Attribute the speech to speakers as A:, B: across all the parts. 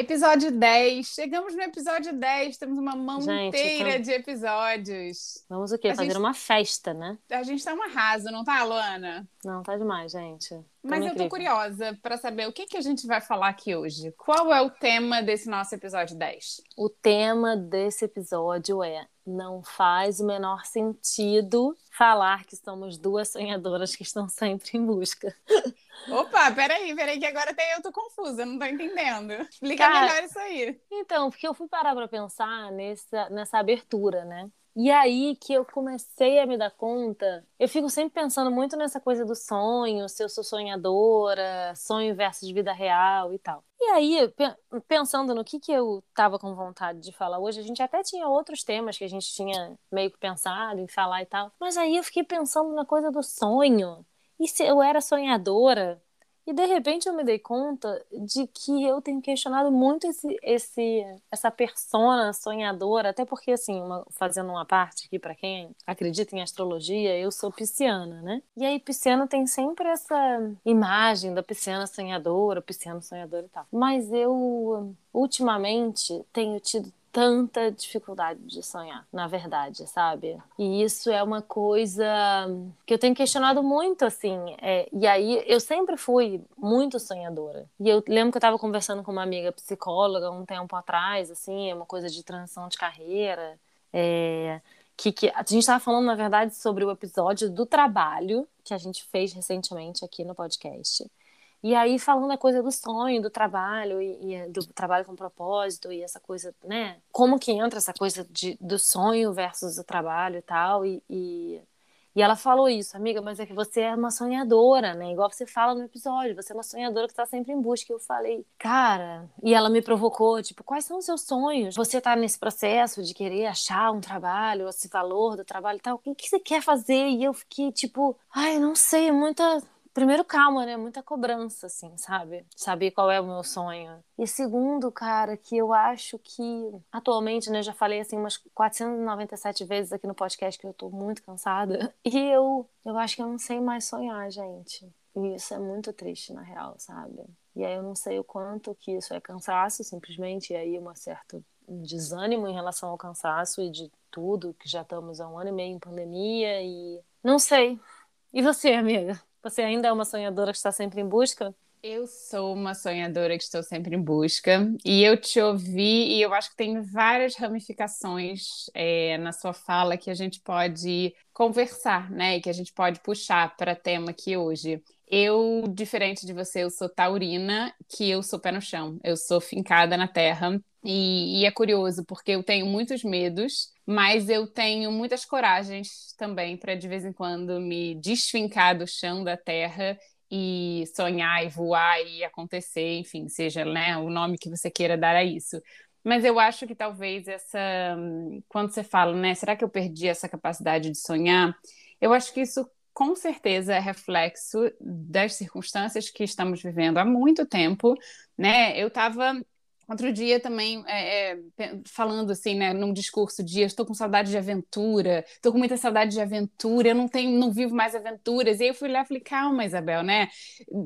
A: Episódio 10. Chegamos no episódio 10. Temos uma mão
B: Gente,
A: inteira de episódios.
B: Vamos o quê?
A: A
B: Fazer
A: gente-
B: uma festa, né?
A: A gente tá um arraso, não tá, Luana?
B: Não, tá demais, gente.
A: Mas eu tô
B: incrível.
A: curiosa para saber o que, que a gente vai falar aqui hoje. Qual é o tema desse nosso episódio 10?
B: O tema desse episódio é não faz o menor sentido falar que somos duas sonhadoras que estão sempre em busca.
A: Opa, peraí, peraí, que agora até eu tô confusa, não tô entendendo. Explica
B: Cara,
A: melhor isso aí.
B: Então, porque eu fui parar pra pensar nessa, nessa abertura, né? E aí que eu comecei a me dar conta, eu fico sempre pensando muito nessa coisa do sonho, se eu sou sonhadora, sonho versus vida real e tal. E aí, pe- pensando no que, que eu tava com vontade de falar hoje, a gente até tinha outros temas que a gente tinha meio que pensado em falar e tal. Mas aí eu fiquei pensando na coisa do sonho. E se eu era sonhadora? E de repente eu me dei conta de que eu tenho questionado muito esse, esse essa persona sonhadora, até porque assim, uma- fazendo uma parte aqui para quem acredita em astrologia, eu sou pisciana, né? E aí pisciano tem sempre essa imagem da pisciana sonhadora, pisciano sonhador e tal. Mas eu ultimamente tenho tido tanta dificuldade de sonhar, na verdade, sabe? E isso é uma coisa que eu tenho questionado muito, assim. é, e aí, eu sempre fui muito sonhadora. E eu lembro que eu estava conversando com uma amiga psicóloga um tempo atrás, assim, é uma coisa de transição de carreira. é, que, que a gente estava falando, na verdade, sobre o episódio do trabalho que a gente fez recentemente aqui no podcast. E aí, falando a coisa do sonho, do trabalho, e, e do trabalho com propósito, e essa coisa, né? Como que entra essa coisa de, do sonho versus o trabalho e tal. E, e, e ela falou isso, amiga, mas é que você é uma sonhadora, né? Igual você fala no episódio, você é uma sonhadora que está sempre em busca. E eu falei, cara. E ela me provocou, tipo, quais são os seus sonhos? Você tá nesse processo de querer achar um trabalho, esse valor do trabalho e tal. O que, que você quer fazer? E eu fiquei, tipo, ai, não sei, muita primeiro, calma, né? Muita cobrança, assim, sabe? Saber qual é o meu sonho. E segundo, cara, que eu acho que atualmente, né? Já falei assim umas 497 vezes aqui no podcast que eu tô muito cansada. E eu, eu acho que eu não sei mais sonhar, gente. E isso é muito triste, na real, sabe? E aí eu não sei o quanto que isso é cansaço, simplesmente, e aí um certo desânimo em relação ao cansaço e de tudo, que já estamos há um ano e meio em pandemia e. Não sei. E você, amiga? Você ainda é uma sonhadora que está sempre em busca?
A: Eu sou uma sonhadora que estou sempre em busca e eu te ouvi e eu acho que tem várias ramificações é, na sua fala que a gente pode conversar, né? E que a gente pode puxar para tema aqui hoje. Eu, diferente de você, eu sou taurina, que eu sou pé no chão. Eu sou fincada na terra e, e é curioso porque eu tenho muitos medos, mas eu tenho muitas coragens também para de vez em quando me desfincar do chão da terra e sonhar e voar e acontecer, enfim, seja né, o nome que você queira dar a isso. Mas eu acho que talvez essa. Quando você fala, né? Será que eu perdi essa capacidade de sonhar? Eu acho que isso com certeza é reflexo das circunstâncias que estamos vivendo há muito tempo, né? Eu estava Outro dia também, é, é, falando assim, né, num discurso de estou com saudade de aventura, estou com muita saudade de aventura, eu não tenho, não vivo mais aventuras. E aí eu fui lá e falei, calma, Isabel, né?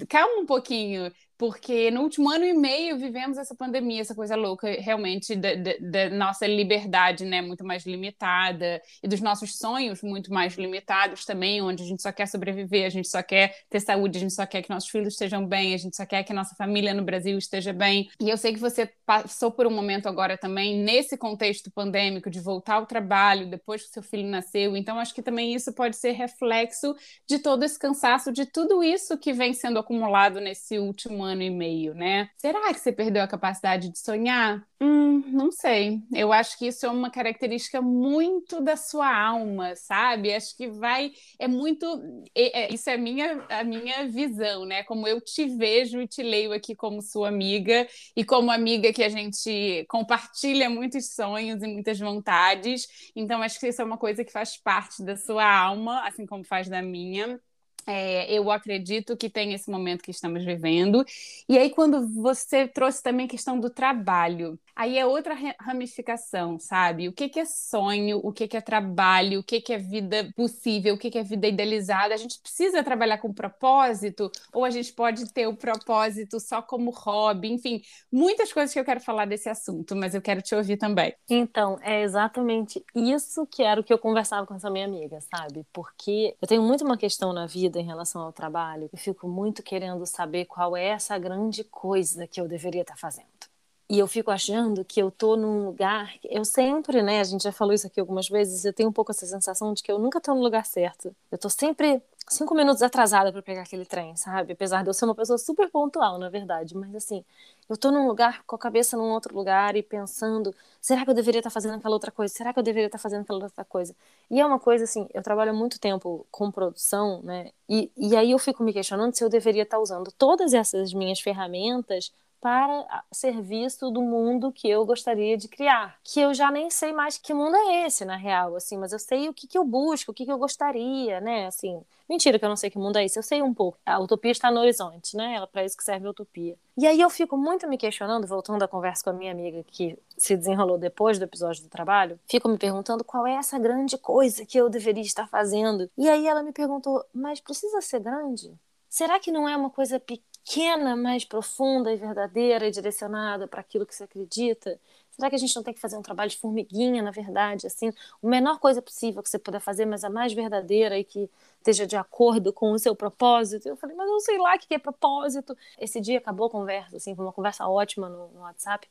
A: Calma um pouquinho. Porque no último ano e meio vivemos essa pandemia, essa coisa louca, realmente, da, da, da, nossa liberdade, né, muito mais limitada, e dos nossos sonhos muito mais limitados também, onde a gente só quer sobreviver, a gente só quer ter saúde, a gente só quer que nossos filhos estejam bem, a gente só quer que a nossa família no Brasil esteja bem. E eu sei que você passou por um momento agora também, nesse contexto pandêmico, de voltar ao trabalho depois que seu filho nasceu, então acho que também isso pode ser reflexo de todo esse cansaço, de tudo isso que vem sendo acumulado nesse último ano e meio, né? Será que você perdeu a capacidade de sonhar? Hum, não sei. Eu acho que isso é uma característica muito da sua alma, sabe? Acho que vai. É muito. É, isso é a minha, a minha visão, né? Como eu te vejo e te leio aqui como sua amiga e como amiga que a gente compartilha muitos sonhos e muitas vontades. Então, acho que isso é uma coisa que faz parte da sua alma, assim como faz da minha. É, eu acredito que tem esse momento que estamos vivendo. E aí, quando você trouxe também a questão do trabalho, aí é outra ramificação, sabe? O que, que é sonho, o que, que é trabalho, o que, que é vida possível, o que, que é vida idealizada. A gente precisa trabalhar com propósito, ou a gente pode ter o propósito só como hobby, enfim, muitas coisas que eu quero falar desse assunto, mas eu quero te ouvir também.
B: Então, é exatamente isso que era o que eu conversava com essa minha amiga, sabe? Porque eu tenho muito uma questão na vida em relação ao trabalho, eu fico muito querendo saber qual é essa grande coisa que eu deveria estar fazendo. E eu fico achando que eu tô num lugar, eu sempre, né, a gente já falou isso aqui algumas vezes, eu tenho um pouco essa sensação de que eu nunca tô no lugar certo. Eu tô sempre cinco minutos atrasada para pegar aquele trem, sabe? Apesar de eu ser uma pessoa super pontual, na verdade. Mas assim, eu tô num lugar com a cabeça num outro lugar e pensando, será que eu deveria estar tá fazendo aquela outra coisa? Será que eu deveria estar tá fazendo aquela outra coisa? E é uma coisa assim, eu trabalho muito tempo com produção, né? E, e aí eu fico me questionando se eu deveria estar tá usando todas essas minhas ferramentas para serviço do mundo que eu gostaria de criar. Que eu já nem sei mais que mundo é esse, na real, assim, mas eu sei o que, que eu busco, o que, que eu gostaria, né? Assim, mentira que eu não sei que mundo é esse, eu sei um pouco. A utopia está no horizonte, né? É para isso que serve a utopia. E aí eu fico muito me questionando, voltando à conversa com a minha amiga que se desenrolou depois do episódio do trabalho, fico me perguntando qual é essa grande coisa que eu deveria estar fazendo. E aí ela me perguntou, mas precisa ser grande? Será que não é uma coisa pequena? Pequena, mais profunda e verdadeira e direcionada para aquilo que você acredita? Será que a gente não tem que fazer um trabalho de formiguinha, na verdade, assim, a menor coisa possível que você puder fazer, mas a mais verdadeira e que esteja de acordo com o seu propósito? Eu falei, mas eu sei lá o que é propósito. Esse dia acabou a conversa, assim, foi uma conversa ótima no, no WhatsApp.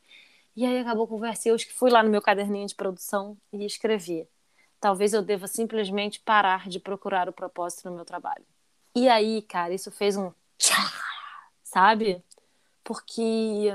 B: E aí acabou a conversa e eu fui lá no meu caderninho de produção e escrevi. Talvez eu deva simplesmente parar de procurar o propósito no meu trabalho. E aí, cara, isso fez um tchá sabe? Porque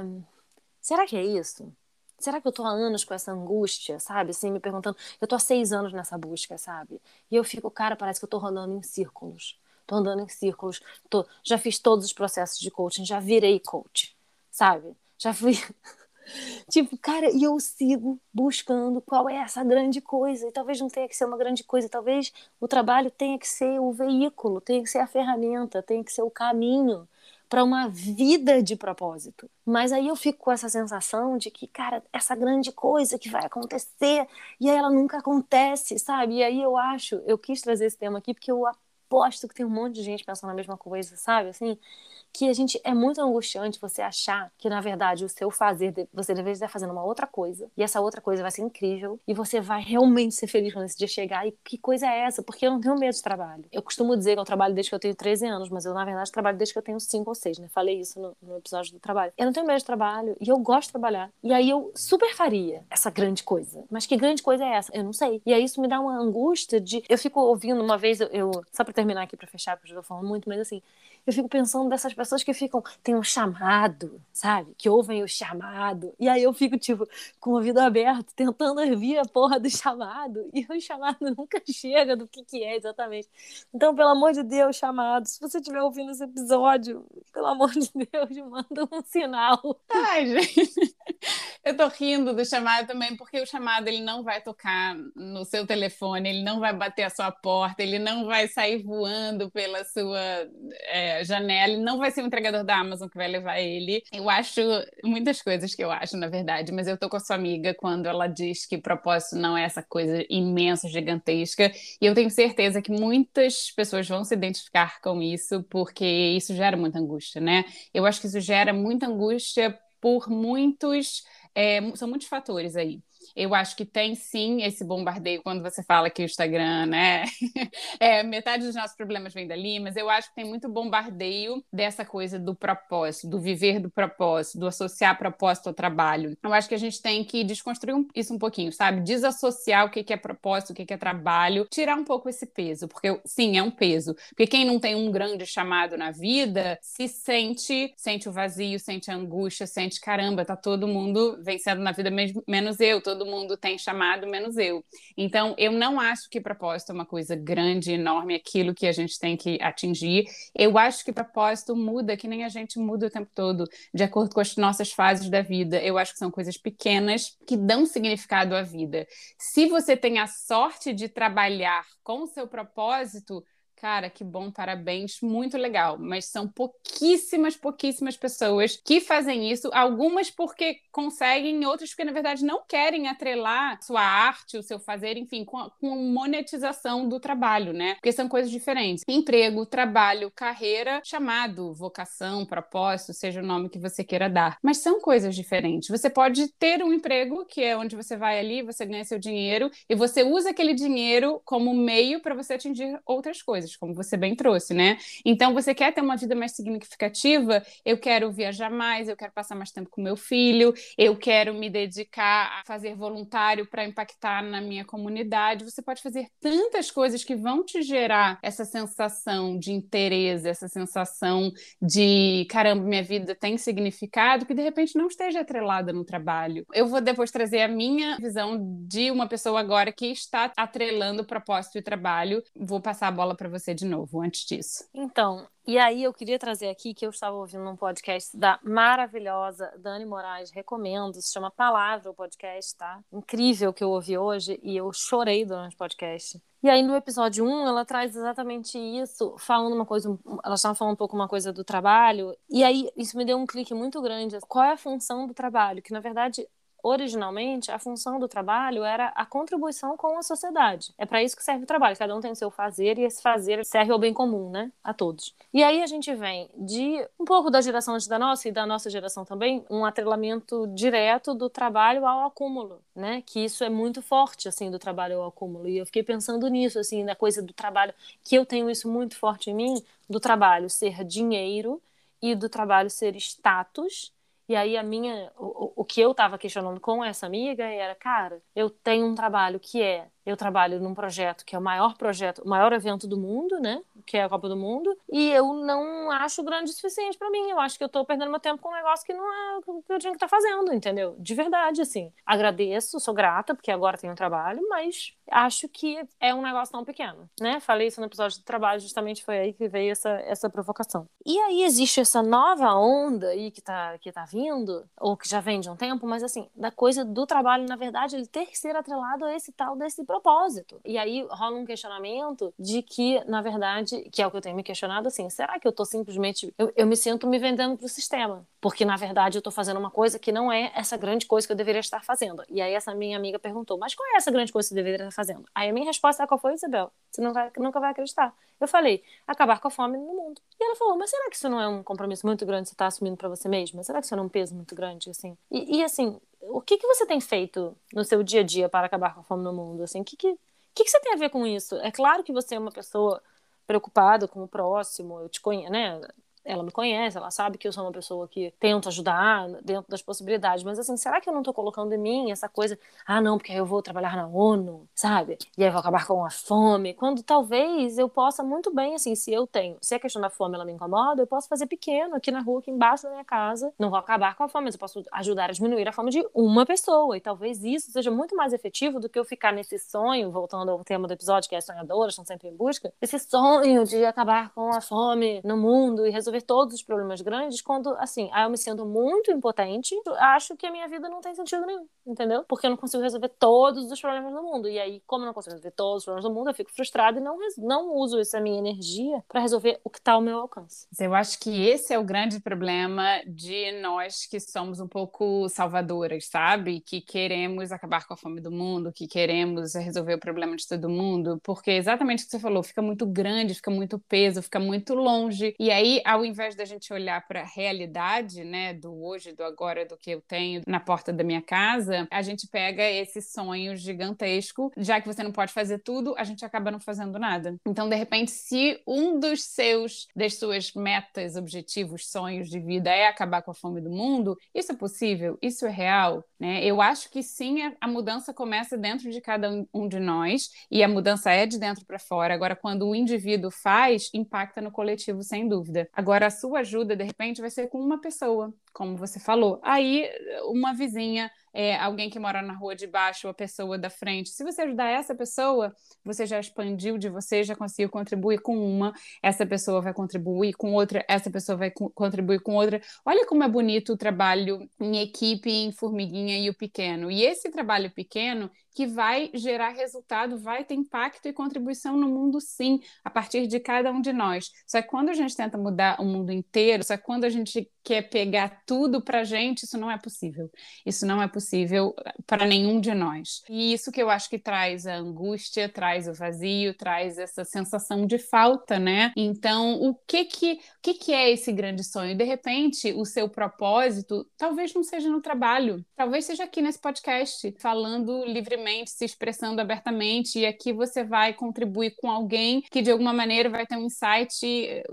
B: será que é isso? Será que eu tô há anos com essa angústia, sabe? Assim, me perguntando. Eu tô há seis anos nessa busca, sabe? E eu fico, cara, parece que eu tô rodando em círculos. Tô andando em círculos. Tô, já fiz todos os processos de coaching, já virei coach, sabe? Já fui. tipo, cara, e eu sigo buscando qual é essa grande coisa. E talvez não tenha que ser uma grande coisa, talvez o trabalho tenha que ser o veículo, tenha que ser a ferramenta, tenha que ser o caminho para uma vida de propósito. Mas aí eu fico com essa sensação de que, cara, essa grande coisa que vai acontecer e aí ela nunca acontece, sabe? E aí eu acho, eu quis trazer esse tema aqui porque eu aposto que tem um monte de gente pensando a mesma coisa, sabe? Assim, que a gente é muito angustiante você achar que na verdade o seu fazer você deveria estar fazendo uma outra coisa e essa outra coisa vai ser incrível e você vai realmente ser feliz quando esse dia chegar e que coisa é essa? Porque eu não tenho medo de trabalho. Eu costumo dizer que eu trabalho desde que eu tenho 13 anos, mas eu na verdade trabalho desde que eu tenho 5 ou 6, né? Falei isso no, no episódio do trabalho. Eu não tenho medo de trabalho e eu gosto de trabalhar. E aí eu super faria essa grande coisa. Mas que grande coisa é essa? Eu não sei. E aí isso me dá uma angústia de eu fico ouvindo uma vez eu, eu só para terminar aqui para fechar, porque eu já falando muito, mas assim, eu fico pensando dessas pessoas que ficam, tem um chamado, sabe? Que ouvem o chamado. E aí eu fico, tipo, com o ouvido aberto, tentando ouvir a porra do chamado. E o chamado nunca chega do que, que é exatamente. Então, pelo amor de Deus, chamado, se você estiver ouvindo esse episódio, pelo amor de Deus, manda um sinal.
A: Ai, gente. Eu tô rindo do chamado também, porque o chamado ele não vai tocar no seu telefone, ele não vai bater a sua porta, ele não vai sair voando pela sua é, janela, ele não vai ser o entregador da Amazon que vai levar ele. Eu acho muitas coisas que eu acho, na verdade, mas eu tô com a sua amiga quando ela diz que propósito não é essa coisa imensa, gigantesca, e eu tenho certeza que muitas pessoas vão se identificar com isso, porque isso gera muita angústia, né? Eu acho que isso gera muita angústia por muitos. É, são muitos fatores aí. Eu acho que tem sim esse bombardeio quando você fala que o Instagram, né? é, metade dos nossos problemas vem dali, mas eu acho que tem muito bombardeio dessa coisa do propósito, do viver do propósito, do associar propósito ao trabalho. Eu acho que a gente tem que desconstruir isso um pouquinho, sabe? Desassociar o que é propósito, o que é trabalho, tirar um pouco esse peso, porque sim, é um peso. Porque quem não tem um grande chamado na vida se sente, sente o vazio, sente a angústia, sente caramba, tá todo mundo vencendo na vida mesmo, menos eu, todo mundo tem chamado, menos eu. Então, eu não acho que propósito é uma coisa grande, enorme, aquilo que a gente tem que atingir. Eu acho que propósito muda, que nem a gente muda o tempo todo, de acordo com as nossas fases da vida. Eu acho que são coisas pequenas que dão significado à vida. Se você tem a sorte de trabalhar com o seu propósito, Cara, que bom, parabéns, muito legal. Mas são pouquíssimas, pouquíssimas pessoas que fazem isso, algumas porque conseguem, outras porque, na verdade, não querem atrelar sua arte, o seu fazer, enfim, com, a, com monetização do trabalho, né? Porque são coisas diferentes. Emprego, trabalho, carreira, chamado, vocação, propósito, seja o nome que você queira dar. Mas são coisas diferentes. Você pode ter um emprego, que é onde você vai ali, você ganha seu dinheiro, e você usa aquele dinheiro como meio para você atingir outras coisas coisas, como você bem trouxe, né? Então, você quer ter uma vida mais significativa? Eu quero viajar mais, eu quero passar mais tempo com meu filho, eu quero me dedicar a fazer voluntário para impactar na minha comunidade. Você pode fazer tantas coisas que vão te gerar essa sensação de interesse, essa sensação de caramba, minha vida tem significado, que de repente não esteja atrelada no trabalho. Eu vou depois trazer a minha visão de uma pessoa agora que está atrelando propósito e trabalho. Vou passar a bola para você você de novo antes disso.
B: Então, e aí eu queria trazer aqui que eu estava ouvindo um podcast da maravilhosa Dani Moraes, recomendo, se chama Palavra o podcast, tá? Incrível que eu ouvi hoje e eu chorei durante o podcast. E aí no episódio 1 ela traz exatamente isso, falando uma coisa, ela estava falando um pouco uma coisa do trabalho, e aí isso me deu um clique muito grande. Qual é a função do trabalho? Que na verdade originalmente, a função do trabalho era a contribuição com a sociedade. É para isso que serve o trabalho. Cada um tem o seu fazer e esse fazer serve ao bem comum, né? A todos. E aí a gente vem de um pouco da geração antes da nossa e da nossa geração também, um atrelamento direto do trabalho ao acúmulo, né? Que isso é muito forte, assim, do trabalho ao acúmulo. E eu fiquei pensando nisso, assim, na coisa do trabalho, que eu tenho isso muito forte em mim, do trabalho ser dinheiro e do trabalho ser status e aí a minha, o, o que eu estava questionando com essa amiga era, cara, eu tenho um trabalho que é eu trabalho num projeto que é o maior projeto, o maior evento do mundo, né? Que é a Copa do Mundo. E eu não acho grande o suficiente para mim. Eu acho que eu tô perdendo meu tempo com um negócio que não é o que eu tinha que estar tá fazendo, entendeu? De verdade, assim. Agradeço, sou grata, porque agora tenho um trabalho, mas acho que é um negócio tão pequeno, né? Falei isso no episódio do trabalho, justamente foi aí que veio essa, essa provocação. E aí existe essa nova onda aí que tá, que tá vindo, ou que já vem de um tempo, mas assim, da coisa do trabalho, na verdade, ele ter que ser atrelado a esse tal desse propósito. E aí rola um questionamento de que, na verdade, que é o que eu tenho me questionado, assim, será que eu tô simplesmente. Eu, eu me sinto me vendendo pro sistema? Porque, na verdade, eu tô fazendo uma coisa que não é essa grande coisa que eu deveria estar fazendo. E aí essa minha amiga perguntou, mas qual é essa grande coisa que você deveria estar fazendo? Aí a minha resposta, qual foi, Isabel? Você não vai, nunca vai acreditar. Eu falei, acabar com a fome no mundo. E ela falou, mas será que isso não é um compromisso muito grande que você está assumindo para você mesma? Será que isso não é um peso muito grande, assim? E, e assim, o que, que você tem feito no seu dia a dia para acabar com a fome no mundo? Assim, o que, que, que, que você tem a ver com isso? É claro que você é uma pessoa preocupada com o próximo, eu te conheço, né? Ela me conhece, ela sabe que eu sou uma pessoa que tenta ajudar dentro das possibilidades, mas assim, será que eu não tô colocando em mim essa coisa, ah, não, porque eu vou trabalhar na ONU, sabe? E aí vou acabar com a fome, quando talvez eu possa muito bem, assim, se eu tenho, se a questão da fome ela me incomoda, eu posso fazer pequeno aqui na rua, aqui embaixo da minha casa, não vou acabar com a fome, mas eu posso ajudar a diminuir a fome de uma pessoa, e talvez isso seja muito mais efetivo do que eu ficar nesse sonho, voltando ao tema do episódio, que é sonhadoras, estão sempre em busca, esse sonho de acabar com a fome no mundo e resolver resolver todos os problemas grandes quando, assim, aí eu me sinto muito impotente, acho que a minha vida não tem sentido nenhum, entendeu? Porque eu não consigo resolver todos os problemas do mundo. E aí, como eu não consigo resolver todos os problemas do mundo, eu fico frustrada e não, não uso essa minha energia para resolver o que está ao meu alcance.
A: Eu acho que esse é o grande problema de nós que somos um pouco salvadoras, sabe? Que queremos acabar com a fome do mundo, que queremos resolver o problema de todo mundo, porque exatamente o que você falou, fica muito grande, fica muito peso, fica muito longe. E aí, ao invés da gente olhar para a realidade, né, do hoje, do agora, do que eu tenho na porta da minha casa, a gente pega esse sonho gigantesco, já que você não pode fazer tudo, a gente acaba não fazendo nada. Então, de repente, se um dos seus, das suas metas, objetivos, sonhos de vida é acabar com a fome do mundo, isso é possível? Isso é real? Né? Eu acho que sim, a mudança começa dentro de cada um de nós e a mudança é de dentro para fora. Agora, quando o indivíduo faz, impacta no coletivo, sem dúvida. Agora, a sua ajuda, de repente, vai ser com uma pessoa, como você falou. Aí, uma vizinha, é, alguém que mora na rua de baixo, a pessoa da frente. Se você ajudar essa pessoa, você já expandiu de você, já conseguiu contribuir com uma, essa pessoa vai contribuir com outra, essa pessoa vai co contribuir com outra. Olha como é bonito o trabalho em equipe, em formiguinha e o pequeno. E esse trabalho pequeno que vai gerar resultado, vai ter impacto e contribuição no mundo, sim, a partir de cada um de nós. Só que quando a gente tenta mudar o mundo inteiro, só que quando a gente quer pegar tudo para gente, isso não é possível. Isso não é possível para nenhum de nós. E isso que eu acho que traz a angústia, traz o vazio, traz essa sensação de falta, né? Então, o que que, o que, que é esse grande sonho? De repente, o seu propósito talvez não seja no trabalho, talvez seja aqui nesse podcast, falando livremente livremente, se expressando abertamente, e aqui você vai contribuir com alguém que de alguma maneira vai ter um insight eh,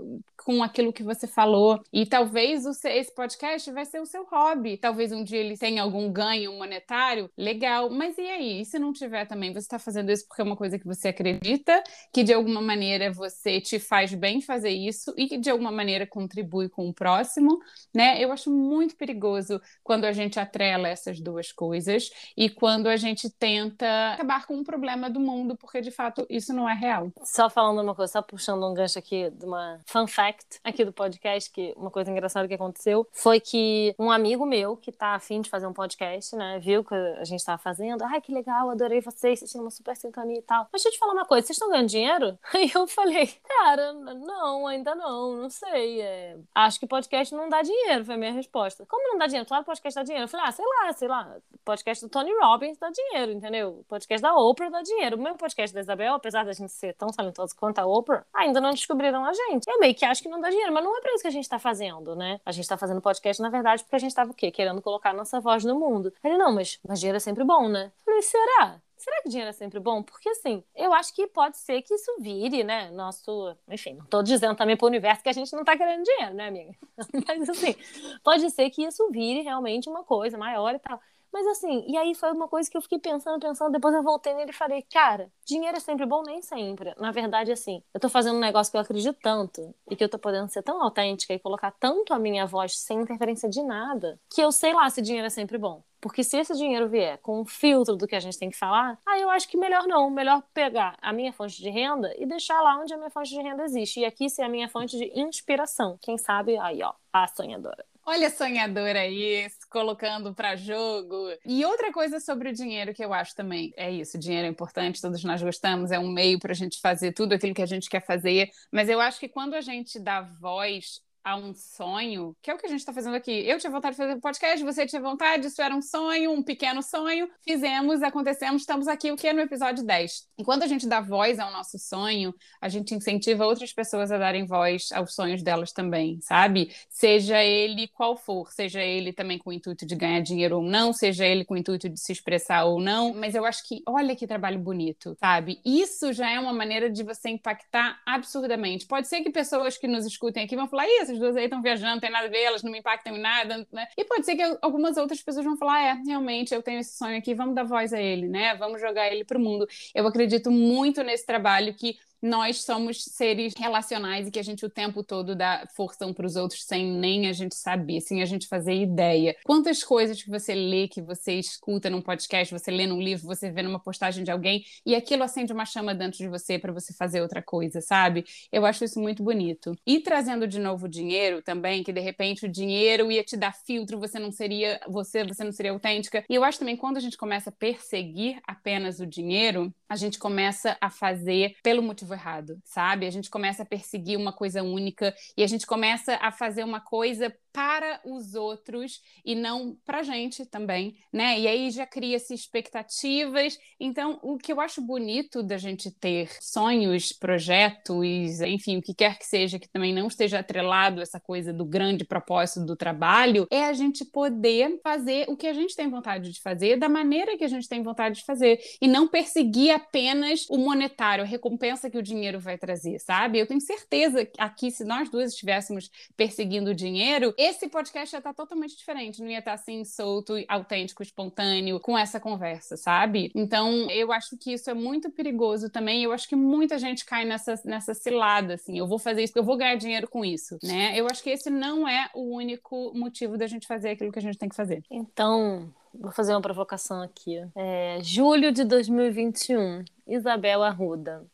A: com aquilo que você falou. E talvez esse podcast vai ser o seu hobby. Talvez um dia ele tenha algum ganho monetário, legal. Mas e aí? E se não tiver também? Você está fazendo isso porque é uma coisa que você acredita, que de alguma maneira você te faz bem fazer isso e que de alguma maneira contribui com o próximo, né? Eu acho muito perigoso quando a gente atrela essas duas coisas e quando a gente tenta acabar com um problema do mundo, porque de fato isso não é real.
B: Só falando uma coisa, só puxando um gancho aqui de uma fun fact aqui do podcast, que uma coisa engraçada que aconteceu foi que um amigo meu que tá afim de fazer um podcast, né, viu que a gente tava fazendo, ai que legal, adorei vocês, vocês tinham uma super sintonia e tal. Mas deixa eu te falar uma coisa, vocês estão ganhando dinheiro? Aí eu falei, cara, não, ainda não, não sei. É... Acho que podcast não dá dinheiro, foi a minha resposta. Como não dá dinheiro? Claro, podcast dá dinheiro. Eu falei, ah, sei lá, sei lá, podcast do Tony Robbins dá dinheiro, entendeu? Podcast da Oprah dá dinheiro. O meu podcast da Isabel, apesar da gente ser tão talentoso quanto a Oprah, ainda não descobriram a gente. Eu meio que acho que não dá dinheiro, mas não é para isso que a gente está fazendo, né? A gente está fazendo podcast, na verdade, porque a gente estava o quê? Querendo colocar nossa voz no mundo. Ele, não, mas, mas dinheiro é sempre bom, né? Falei, será? Será que dinheiro é sempre bom? Porque assim, eu acho que pode ser que isso vire, né? Nosso. Enfim, não tô dizendo também pro universo que a gente não tá querendo dinheiro, né, amiga? Mas assim, pode ser que isso vire realmente uma coisa maior e tal. Mas assim, e aí foi uma coisa que eu fiquei pensando, pensando, depois eu voltei nele e falei, cara, dinheiro é sempre bom, nem sempre. Na verdade, assim, eu tô fazendo um negócio que eu acredito tanto e que eu tô podendo ser tão autêntica e colocar tanto a minha voz sem interferência de nada, que eu sei lá se dinheiro é sempre bom. Porque se esse dinheiro vier com um filtro do que a gente tem que falar, aí eu acho que melhor não. Melhor pegar a minha fonte de renda e deixar lá onde a minha fonte de renda existe. E aqui ser a minha fonte de inspiração. Quem sabe, aí, ó, a sonhadora.
A: Olha sonhadora aí, colocando para jogo. E outra coisa sobre o dinheiro que eu acho também é isso: dinheiro é importante, todos nós gostamos, é um meio para a gente fazer tudo aquilo que a gente quer fazer. Mas eu acho que quando a gente dá voz a um sonho, que é o que a gente está fazendo aqui. Eu tinha vontade de fazer podcast, você tinha vontade, isso era um sonho, um pequeno sonho. Fizemos, acontecemos, estamos aqui, o que é no episódio 10. E quando a gente dá voz ao nosso sonho, a gente incentiva outras pessoas a darem voz aos sonhos delas também, sabe? Seja ele qual for, seja ele também com o intuito de ganhar dinheiro ou não, seja ele com o intuito de se expressar ou não. Mas eu acho que, olha que trabalho bonito, sabe? Isso já é uma maneira de você impactar absurdamente. Pode ser que pessoas que nos escutem aqui vão falar, isso essas duas aí estão viajando, tem nada a ver, elas não me impactam em nada, né? E pode ser que algumas outras pessoas vão falar, é, realmente, eu tenho esse sonho aqui, vamos dar voz a ele, né? Vamos jogar ele para o mundo. Eu acredito muito nesse trabalho que nós somos seres relacionais e que a gente o tempo todo dá força um para os outros sem nem a gente saber, sem a gente fazer ideia. Quantas coisas que você lê, que você escuta num podcast, você lê num livro, você vê numa postagem de alguém e aquilo acende uma chama dentro de você para você fazer outra coisa, sabe? Eu acho isso muito bonito. E trazendo de novo o dinheiro também, que de repente o dinheiro ia te dar filtro, você não seria você, você não seria autêntica. E eu acho também quando a gente começa a perseguir apenas o dinheiro, a gente começa a fazer pelo motivo errado, sabe? A gente começa a perseguir uma coisa única e a gente começa a fazer uma coisa para os outros e não para a gente também, né? E aí já cria-se expectativas. Então, o que eu acho bonito da gente ter sonhos, projetos, enfim, o que quer que seja, que também não esteja atrelado a essa coisa do grande propósito do trabalho, é a gente poder fazer o que a gente tem vontade de fazer, da maneira que a gente tem vontade de fazer, e não perseguir apenas o monetário, a recompensa que o dinheiro vai trazer, sabe? Eu tenho certeza que aqui, se nós duas estivéssemos perseguindo o dinheiro, esse podcast já tá totalmente diferente, não ia estar tá, assim solto, autêntico, espontâneo com essa conversa, sabe? Então, eu acho que isso é muito perigoso também. Eu acho que muita gente cai nessa, nessa cilada, assim, eu vou fazer isso eu vou ganhar dinheiro com isso, né? Eu acho que esse não é o único motivo da gente fazer aquilo que a gente tem que fazer.
B: Então, vou fazer uma provocação aqui. É, julho de 2021, Isabel Arruda.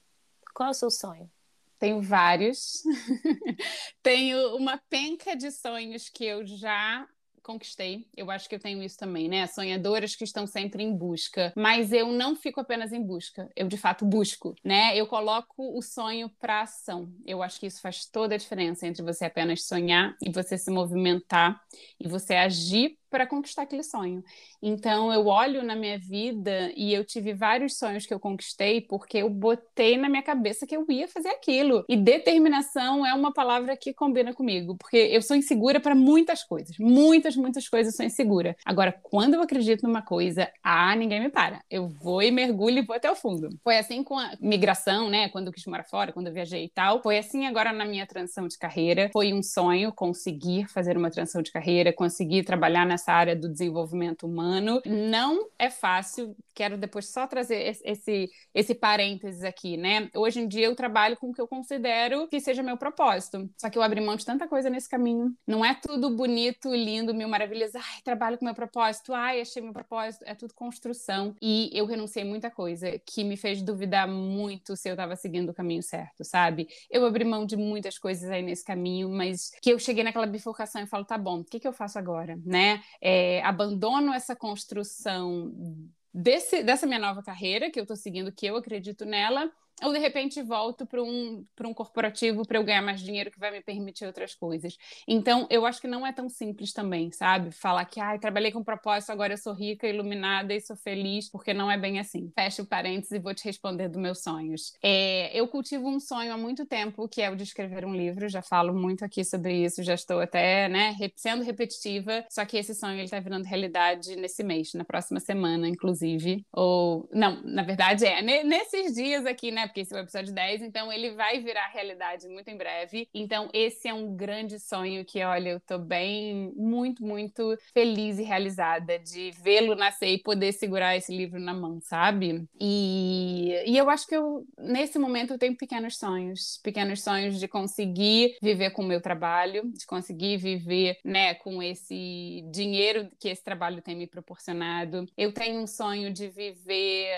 B: Qual é o seu sonho?
A: Tenho vários. tenho uma penca de sonhos que eu já conquistei. Eu acho que eu tenho isso também, né? Sonhadoras que estão sempre em busca. Mas eu não fico apenas em busca. Eu, de fato, busco, né? Eu coloco o sonho para ação. Eu acho que isso faz toda a diferença entre você apenas sonhar e você se movimentar e você agir para conquistar aquele sonho. Então eu olho na minha vida e eu tive vários sonhos que eu conquistei porque eu botei na minha cabeça que eu ia fazer aquilo. E determinação é uma palavra que combina comigo, porque eu sou insegura para muitas coisas, muitas, muitas coisas sou insegura. Agora, quando eu acredito numa coisa, ah, ninguém me para. Eu vou e mergulho e vou até o fundo. Foi assim com a migração, né? Quando eu quis morar fora, quando eu viajei e tal. Foi assim agora na minha transição de carreira. Foi um sonho conseguir fazer uma transição de carreira, conseguir trabalhar nessa nessa área do desenvolvimento humano. Não é fácil, quero depois só trazer esse, esse parênteses aqui, né? Hoje em dia eu trabalho com o que eu considero que seja meu propósito. Só que eu abri mão de tanta coisa nesse caminho. Não é tudo bonito, lindo, mil maravilhas. Ai, trabalho com meu propósito. Ai, achei meu propósito. É tudo construção. E eu renunciei muita coisa que me fez duvidar muito se eu estava seguindo o caminho certo, sabe? Eu abri mão de muitas coisas aí nesse caminho, mas que eu cheguei naquela bifurcação e falo, tá bom, o que, que eu faço agora, né? É, abandono essa construção desse, dessa minha nova carreira, que eu estou seguindo, que eu acredito nela, ou de repente volto para um, um corporativo para eu ganhar mais dinheiro que vai me permitir outras coisas. Então, eu acho que não é tão simples também, sabe? Falar que, ai, trabalhei com propósito, agora eu sou rica, iluminada e sou feliz, porque não é bem assim. Fecho o parênteses e vou te responder dos meus sonhos. É, eu cultivo um sonho há muito tempo, que é o de escrever um livro, já falo muito aqui sobre isso, já estou até, né, sendo repetitiva, só que esse sonho ele tá virando realidade nesse mês, na próxima semana, inclusive. Ou, não, na verdade é, nesses dias aqui, né, porque esse é o episódio 10, então ele vai virar realidade muito em breve. Então, esse é um grande sonho que, olha, eu tô bem, muito, muito feliz e realizada de vê-lo nascer e poder segurar esse livro na mão, sabe? E, e eu acho que eu, nesse momento, eu tenho pequenos sonhos, pequenos sonhos de conseguir viver com o meu trabalho, de conseguir viver, né, com esse dinheiro que esse trabalho tem me proporcionado. Eu tenho um sonho de viver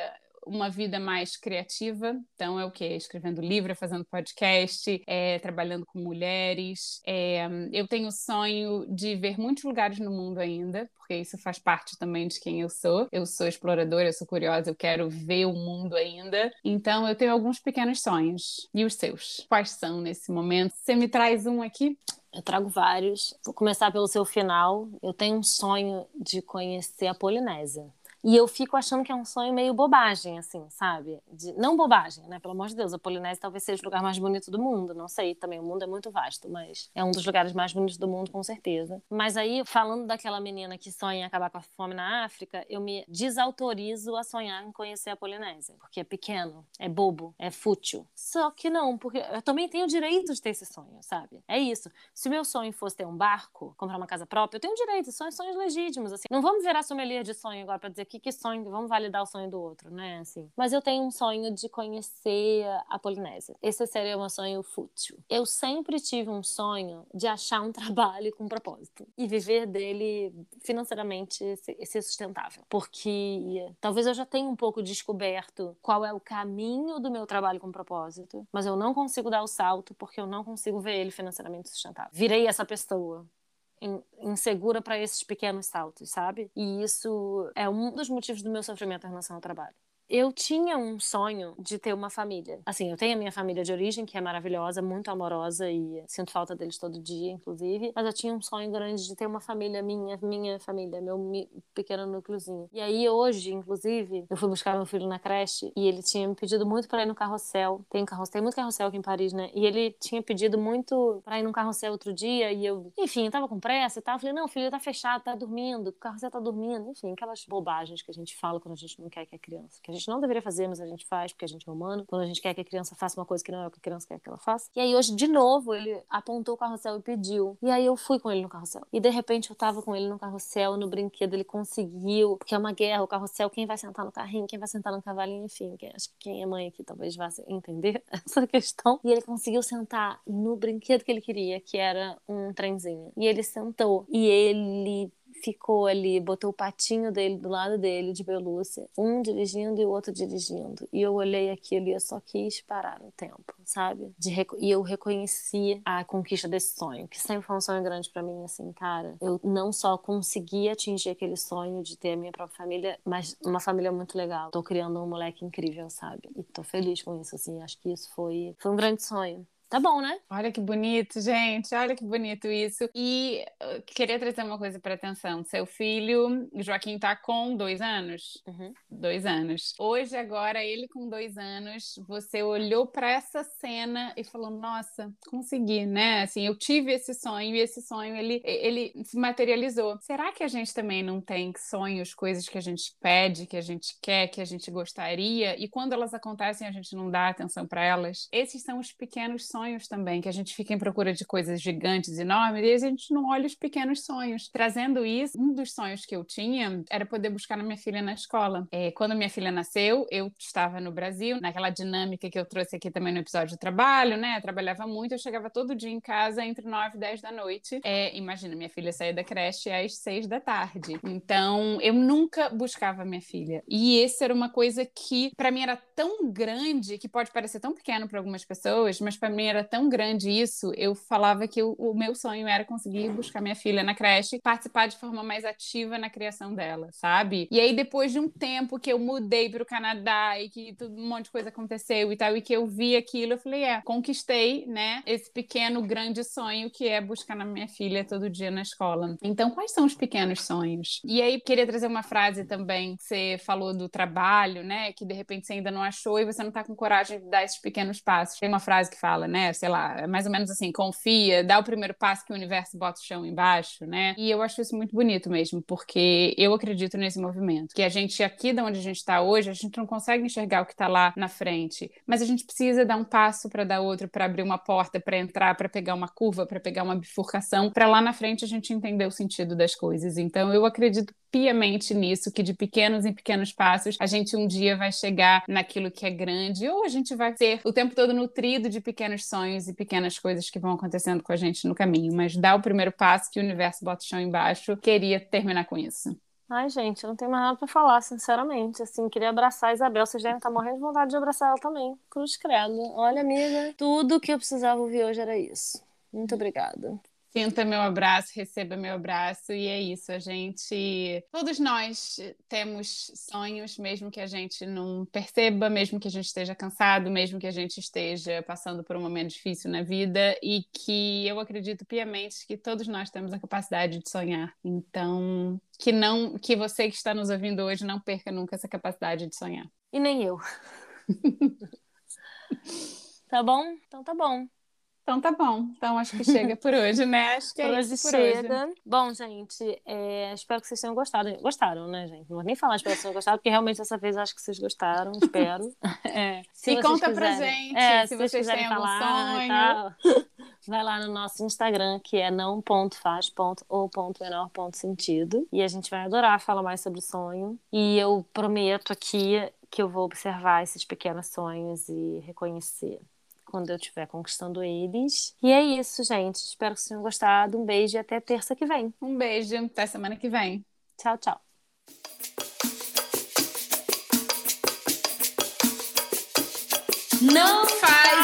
A: uma vida mais criativa. Então, é o quê? Escrevendo livro, fazendo podcast, é, trabalhando com mulheres. É, eu tenho o sonho de ver muitos lugares no mundo ainda, porque isso faz parte também de quem eu sou. Eu sou exploradora, eu sou curiosa, eu quero ver o mundo ainda. Então, eu tenho alguns pequenos sonhos. E os seus? Quais são nesse momento? Você me traz um aqui?
B: Eu trago vários. Vou começar pelo seu final. Eu tenho um sonho de conhecer a Polinésia. E eu fico achando que é um sonho meio bobagem, assim, sabe? De, não bobagem, né? Pelo amor de Deus, a Polinésia talvez seja o lugar mais bonito do mundo, não sei, também o mundo é muito vasto, mas é um dos lugares mais bonitos do mundo, com certeza. Mas aí, falando daquela menina que sonha em acabar com a fome na África, eu me desautorizo a sonhar em conhecer a Polinésia, porque é pequeno, é bobo, é fútil. Só que não, porque eu também tenho o direito de ter esse sonho, sabe? É isso. Se o meu sonho fosse ter um barco, comprar uma casa própria, eu tenho direito, são sonhos legítimos, assim. Não vamos virar sommelier de sonho agora pra dizer que que, que sonho, vamos validar o sonho do outro, né? Assim. Mas eu tenho um sonho de conhecer a Polinésia. Esse seria um sonho fútil. Eu sempre tive um sonho de achar um trabalho com propósito e viver dele financeiramente ser sustentável. Porque talvez eu já tenha um pouco descoberto qual é o caminho do meu trabalho com propósito, mas eu não consigo dar o salto porque eu não consigo ver ele financeiramente sustentável. Virei essa pessoa insegura para esses pequenos saltos, sabe? E isso é um dos motivos do meu sofrimento em relação ao trabalho. Eu tinha um sonho de ter uma família. Assim, eu tenho a minha família de origem, que é maravilhosa, muito amorosa e sinto falta deles todo dia, inclusive. Mas eu tinha um sonho grande de ter uma família minha, minha família, meu pequeno núcleozinho. E aí hoje, inclusive, eu fui buscar meu filho na creche e ele tinha me pedido muito para ir no carrossel. Tem carrossel, tem muito carrossel aqui em Paris, né? E ele tinha pedido muito para ir no carrossel outro dia e eu, enfim, eu tava com pressa e tal. Eu falei: "Não, filho, tá fechado, tá dormindo, o carrossel tá dormindo". Enfim, aquelas bobagens que a gente fala quando a gente não quer que a criança, que a gente não deveria fazer, mas a gente faz porque a gente é humano. Quando a gente quer que a criança faça uma coisa que não é o que a criança quer que ela faça. E aí hoje, de novo, ele apontou o carrossel e pediu. E aí eu fui com ele no carrossel. E de repente eu tava com ele no carrossel, no brinquedo, ele conseguiu, porque é uma guerra, o carrossel, quem vai sentar no carrinho, quem vai sentar no cavalinho, enfim. Quem, acho que quem é mãe aqui talvez vá entender essa questão. E ele conseguiu sentar no brinquedo que ele queria, que era um trenzinho. E ele sentou. E ele ficou ali, botou o patinho dele do lado dele, de pelúcia, um dirigindo e o outro dirigindo. E eu olhei aquilo e eu só quis parar no tempo, sabe? De e eu reconheci a conquista desse sonho, que sempre foi um sonho grande para mim, assim, cara. Eu não só consegui atingir aquele sonho de ter a minha própria família, mas uma família muito legal. Tô criando um moleque incrível, sabe? E tô feliz com isso, assim. Acho que isso foi, foi um grande sonho. Tá bom, né?
A: Olha que bonito, gente. Olha que bonito isso. E uh, queria trazer uma coisa para atenção. Seu filho, Joaquim, tá com dois anos?
B: Uhum.
A: Dois anos. Hoje, agora, ele com dois anos, você olhou para essa cena e falou: Nossa, consegui, né? Assim, eu tive esse sonho e esse sonho ele, ele se materializou. Será que a gente também não tem sonhos, coisas que a gente pede, que a gente quer, que a gente gostaria e quando elas acontecem a gente não dá atenção para elas? Esses são os pequenos sonhos também, que a gente fica em procura de coisas gigantes, enormes, e a gente não olha os pequenos sonhos. Trazendo isso, um dos sonhos que eu tinha era poder buscar a minha filha na escola. É, quando minha filha nasceu, eu estava no Brasil, naquela dinâmica que eu trouxe aqui também no episódio do trabalho, né? Eu trabalhava muito, eu chegava todo dia em casa entre 9 e 10 da noite. É, imagina, minha filha saía da creche às 6 da tarde. Então, eu nunca buscava minha filha. E esse era uma coisa que, para mim, era tão grande, que pode parecer tão pequeno para algumas pessoas, mas para mim era tão grande isso, eu falava que o, o, meu sonho era conseguir buscar minha filha na creche, participar de forma mais ativa na criação dela, sabe? E aí, depois de um tempo que eu mudei para o Canadá e que tudo, um monte de coisa aconteceu e tal, e que eu vi aquilo, eu falei, é, conquistei, né, esse pequeno, grande sonho que é buscar na minha filha todo dia na escola. Então, quais são os pequenos sonhos? E aí, queria trazer uma frase também, você falou do trabalho, né, que de repente você ainda não achou e você não tá com coragem de dar esses pequenos passos. Tem uma frase que fala, né? Sei lá, é mais ou menos assim, confia, dá o primeiro passo que o universo bota o chão embaixo, né? E eu acho isso muito bonito mesmo, porque eu acredito nesse movimento. Que a gente, aqui de onde a gente está hoje, a gente não consegue enxergar o que está lá na frente, mas a gente precisa dar um passo para dar outro, para abrir uma porta, para entrar, para pegar uma curva, para pegar uma bifurcação, para lá na frente a gente entender o sentido das coisas. Então eu acredito piamente nisso, que de pequenos em pequenos passos a gente um dia vai chegar naquilo que é grande, ou a gente vai ser o tempo todo nutrido de pequenos sonhos e pequenas coisas que vão acontecendo com a gente no caminho. Mas dá o primeiro passo que o universo bota o chão embaixo. Queria terminar com isso.
B: Ai, gente, eu não tenho mais nada pra falar, sinceramente. Assim, queria abraçar a Isabel. Vocês devem estar morrendo de vontade de abraçar ela também. Cruz credo. Olha, amiga, tudo que eu precisava ouvir hoje era isso. Muito obrigada.
A: Sinta meu abraço, receba meu abraço, e é isso. A gente, todos nós temos sonhos, mesmo que a gente não perceba, mesmo que a gente esteja cansado, mesmo que a gente esteja passando por um momento difícil na vida, e que eu acredito piamente que todos nós temos a capacidade de sonhar. Então, que não, que você que está nos ouvindo hoje não perca nunca essa capacidade de sonhar.
B: E nem eu. tá bom? Então tá bom.
A: Então tá bom. Então acho que chega por hoje, né? Acho que é
B: hoje
A: isso
B: por chega. Hoje. Bom, gente, é... espero que vocês tenham gostado. Gostaram, né, gente? Não vou nem falar, espero que vocês tenham gostado, porque realmente dessa vez acho que vocês gostaram, espero.
A: É. Se e conta quiserem. pra gente é, se, se vocês têm algum sonho.
B: vai lá no nosso Instagram, que é não.faz.ou.menor.sentido. E a gente vai adorar falar mais sobre sonho. E eu prometo aqui que eu vou observar esses pequenos sonhos e reconhecer quando eu estiver conquistando eles. E é isso, gente. Espero que vocês tenham gostado. Um beijo e até terça que vem.
A: Um beijo, até semana que vem.
B: Tchau, tchau.
A: Não faz